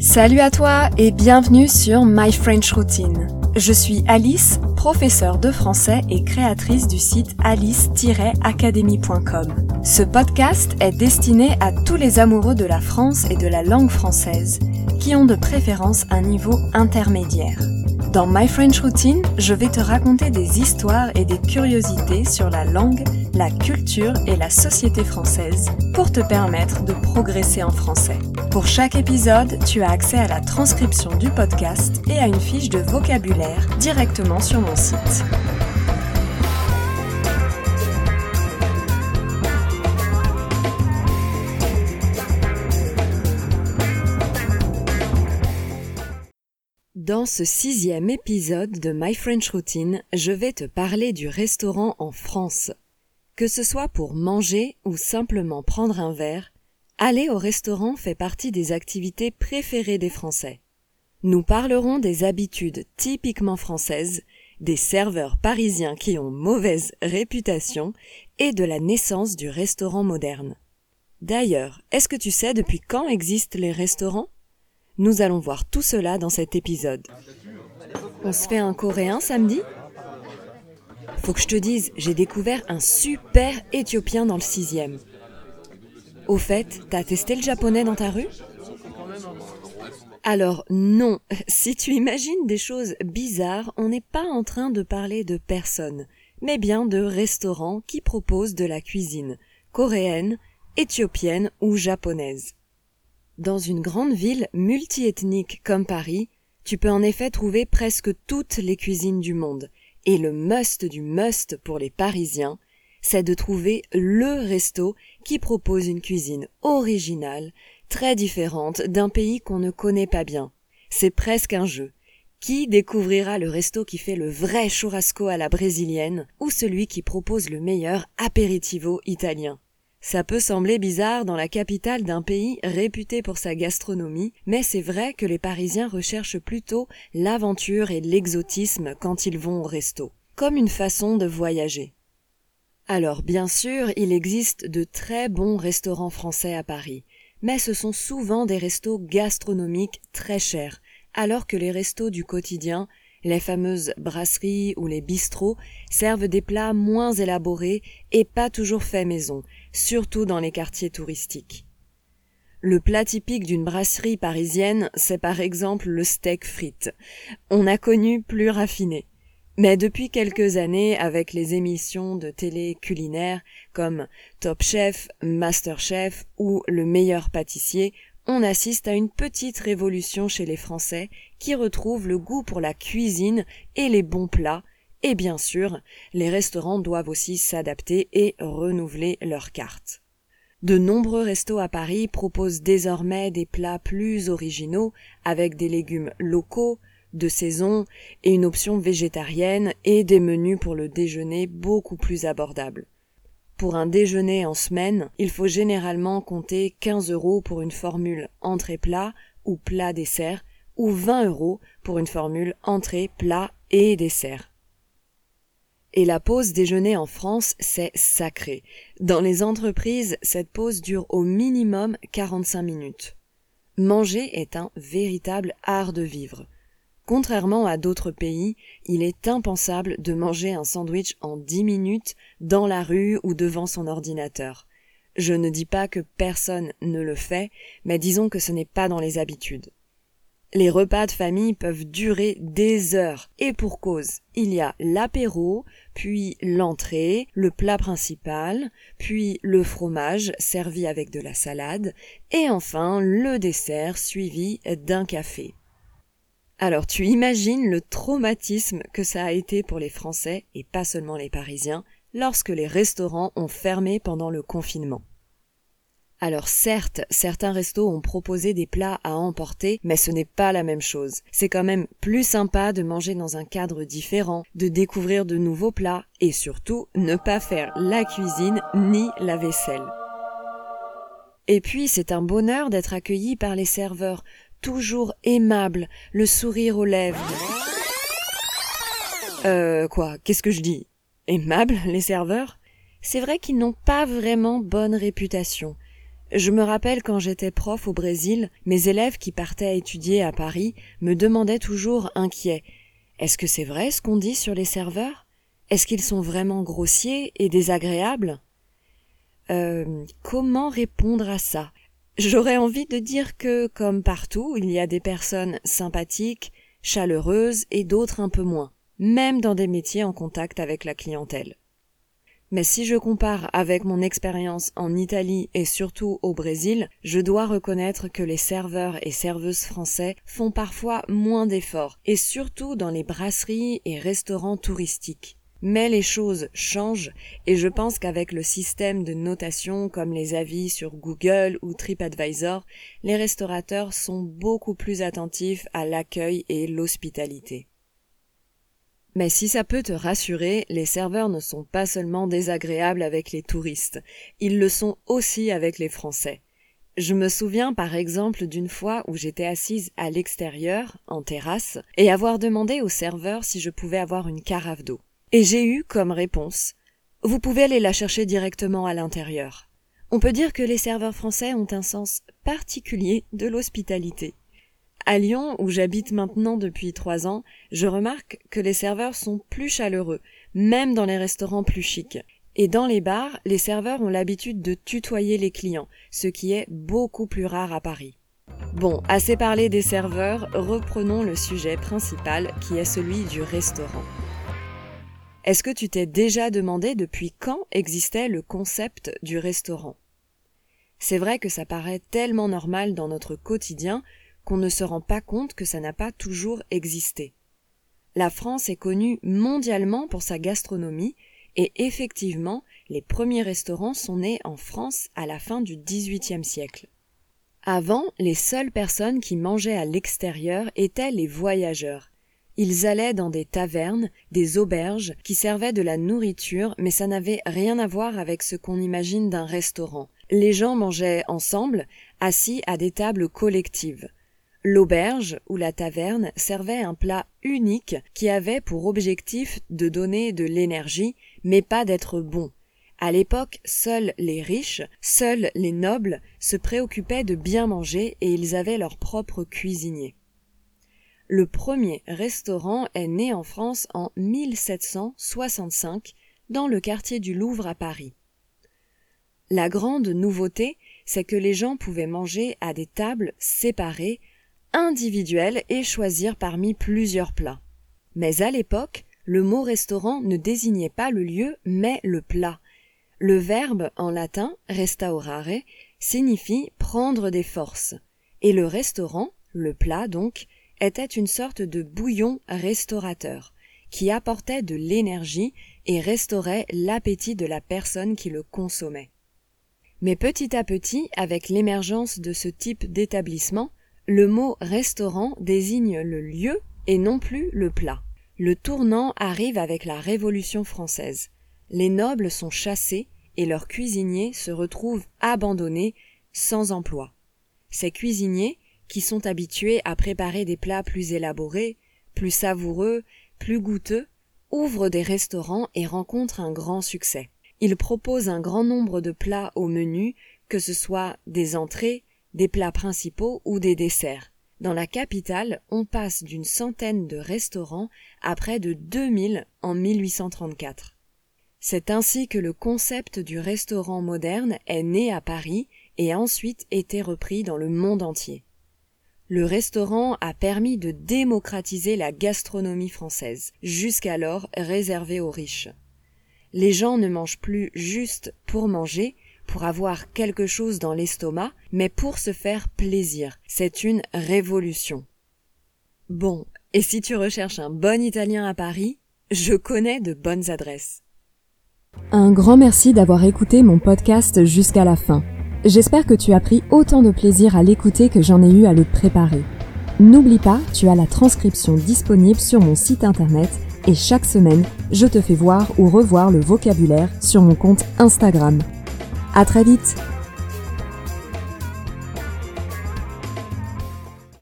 Salut à toi et bienvenue sur My French Routine. Je suis Alice, professeure de français et créatrice du site alice-academy.com. Ce podcast est destiné à tous les amoureux de la France et de la langue française qui ont de préférence un niveau intermédiaire. Dans My French Routine, je vais te raconter des histoires et des curiosités sur la langue, la culture et la société française pour te permettre de progresser en français. Pour chaque épisode, tu as accès à la transcription du podcast et à une fiche de vocabulaire directement sur mon site. Dans ce sixième épisode de My French Routine, je vais te parler du restaurant en France. Que ce soit pour manger ou simplement prendre un verre, aller au restaurant fait partie des activités préférées des Français. Nous parlerons des habitudes typiquement françaises, des serveurs parisiens qui ont mauvaise réputation et de la naissance du restaurant moderne. D'ailleurs, est-ce que tu sais depuis quand existent les restaurants? Nous allons voir tout cela dans cet épisode. On se fait un coréen samedi? Faut que je te dise, j'ai découvert un super éthiopien dans le sixième. Au fait, t'as testé le japonais dans ta rue? Alors non, si tu imagines des choses bizarres, on n'est pas en train de parler de personnes, mais bien de restaurants qui proposent de la cuisine coréenne, éthiopienne ou japonaise. Dans une grande ville multiethnique comme Paris, tu peux en effet trouver presque toutes les cuisines du monde. Et le must du must pour les Parisiens, c'est de trouver le resto qui propose une cuisine originale, très différente d'un pays qu'on ne connaît pas bien. C'est presque un jeu. Qui découvrira le resto qui fait le vrai churrasco à la brésilienne ou celui qui propose le meilleur aperitivo italien? Ça peut sembler bizarre dans la capitale d'un pays réputé pour sa gastronomie, mais c'est vrai que les Parisiens recherchent plutôt l'aventure et l'exotisme quand ils vont au resto, comme une façon de voyager. Alors bien sûr, il existe de très bons restaurants français à Paris, mais ce sont souvent des restos gastronomiques très chers, alors que les restos du quotidien les fameuses brasseries ou les bistrots servent des plats moins élaborés et pas toujours faits maison, surtout dans les quartiers touristiques. Le plat typique d'une brasserie parisienne, c'est par exemple le steak frites. On a connu plus raffiné. Mais depuis quelques années, avec les émissions de télé culinaires comme Top Chef, Master Chef ou Le meilleur pâtissier, on assiste à une petite révolution chez les Français qui retrouvent le goût pour la cuisine et les bons plats, et bien sûr, les restaurants doivent aussi s'adapter et renouveler leurs cartes. De nombreux restos à Paris proposent désormais des plats plus originaux avec des légumes locaux, de saison et une option végétarienne et des menus pour le déjeuner beaucoup plus abordables. Pour un déjeuner en semaine, il faut généralement compter 15 euros pour une formule entrée-plat ou plat-dessert ou 20 euros pour une formule entrée, plat et dessert. Et la pause déjeuner en France, c'est sacré. Dans les entreprises, cette pause dure au minimum 45 minutes. Manger est un véritable art de vivre. Contrairement à d'autres pays, il est impensable de manger un sandwich en dix minutes dans la rue ou devant son ordinateur. Je ne dis pas que personne ne le fait, mais disons que ce n'est pas dans les habitudes. Les repas de famille peuvent durer des heures, et pour cause. Il y a l'apéro, puis l'entrée, le plat principal, puis le fromage servi avec de la salade, et enfin le dessert suivi d'un café. Alors tu imagines le traumatisme que ça a été pour les Français, et pas seulement les Parisiens, lorsque les restaurants ont fermé pendant le confinement. Alors certes, certains restos ont proposé des plats à emporter, mais ce n'est pas la même chose. C'est quand même plus sympa de manger dans un cadre différent, de découvrir de nouveaux plats, et surtout ne pas faire la cuisine ni la vaisselle. Et puis c'est un bonheur d'être accueilli par les serveurs, toujours aimable, le sourire aux lèvres. Euh, quoi, qu'est-ce que je dis? Aimable, les serveurs? C'est vrai qu'ils n'ont pas vraiment bonne réputation. Je me rappelle quand j'étais prof au Brésil, mes élèves qui partaient étudier à Paris me demandaient toujours inquiets. Est-ce que c'est vrai ce qu'on dit sur les serveurs? Est-ce qu'ils sont vraiment grossiers et désagréables? Euh, Comment répondre à ça? J'aurais envie de dire que, comme partout, il y a des personnes sympathiques, chaleureuses et d'autres un peu moins, même dans des métiers en contact avec la clientèle. Mais si je compare avec mon expérience en Italie et surtout au Brésil, je dois reconnaître que les serveurs et serveuses français font parfois moins d'efforts, et surtout dans les brasseries et restaurants touristiques. Mais les choses changent et je pense qu'avec le système de notation comme les avis sur Google ou TripAdvisor, les restaurateurs sont beaucoup plus attentifs à l'accueil et l'hospitalité. Mais si ça peut te rassurer, les serveurs ne sont pas seulement désagréables avec les touristes, ils le sont aussi avec les Français. Je me souviens par exemple d'une fois où j'étais assise à l'extérieur, en terrasse, et avoir demandé au serveur si je pouvais avoir une carafe d'eau. Et j'ai eu comme réponse Vous pouvez aller la chercher directement à l'intérieur. On peut dire que les serveurs français ont un sens particulier de l'hospitalité. À Lyon, où j'habite maintenant depuis trois ans, je remarque que les serveurs sont plus chaleureux, même dans les restaurants plus chics. Et dans les bars, les serveurs ont l'habitude de tutoyer les clients, ce qui est beaucoup plus rare à Paris. Bon, assez parlé des serveurs, reprenons le sujet principal qui est celui du restaurant. Est-ce que tu t'es déjà demandé depuis quand existait le concept du restaurant? C'est vrai que ça paraît tellement normal dans notre quotidien qu'on ne se rend pas compte que ça n'a pas toujours existé. La France est connue mondialement pour sa gastronomie, et effectivement, les premiers restaurants sont nés en France à la fin du XVIIIe siècle. Avant, les seules personnes qui mangeaient à l'extérieur étaient les voyageurs. Ils allaient dans des tavernes, des auberges, qui servaient de la nourriture, mais ça n'avait rien à voir avec ce qu'on imagine d'un restaurant. Les gens mangeaient ensemble, assis à des tables collectives. L'auberge ou la taverne servait un plat unique qui avait pour objectif de donner de l'énergie, mais pas d'être bon. À l'époque, seuls les riches, seuls les nobles se préoccupaient de bien manger et ils avaient leur propre cuisinier. Le premier restaurant est né en France en 1765 dans le quartier du Louvre à Paris. La grande nouveauté, c'est que les gens pouvaient manger à des tables séparées individuel et choisir parmi plusieurs plats. Mais à l'époque, le mot restaurant ne désignait pas le lieu, mais le plat. Le verbe en latin restaurare signifie prendre des forces, et le restaurant, le plat donc, était une sorte de bouillon restaurateur, qui apportait de l'énergie et restaurait l'appétit de la personne qui le consommait. Mais petit à petit, avec l'émergence de ce type d'établissement, le mot restaurant désigne le lieu et non plus le plat. Le tournant arrive avec la Révolution française. Les nobles sont chassés et leurs cuisiniers se retrouvent abandonnés, sans emploi. Ces cuisiniers, qui sont habitués à préparer des plats plus élaborés, plus savoureux, plus goûteux, ouvrent des restaurants et rencontrent un grand succès. Ils proposent un grand nombre de plats au menu, que ce soit des entrées, des plats principaux ou des desserts. Dans la capitale, on passe d'une centaine de restaurants à près de 2000 en 1834. C'est ainsi que le concept du restaurant moderne est né à Paris et a ensuite été repris dans le monde entier. Le restaurant a permis de démocratiser la gastronomie française, jusqu'alors réservée aux riches. Les gens ne mangent plus juste pour manger, pour avoir quelque chose dans l'estomac, mais pour se faire plaisir. C'est une révolution. Bon, et si tu recherches un bon italien à Paris, je connais de bonnes adresses. Un grand merci d'avoir écouté mon podcast jusqu'à la fin. J'espère que tu as pris autant de plaisir à l'écouter que j'en ai eu à le préparer. N'oublie pas, tu as la transcription disponible sur mon site internet et chaque semaine, je te fais voir ou revoir le vocabulaire sur mon compte Instagram. À très vite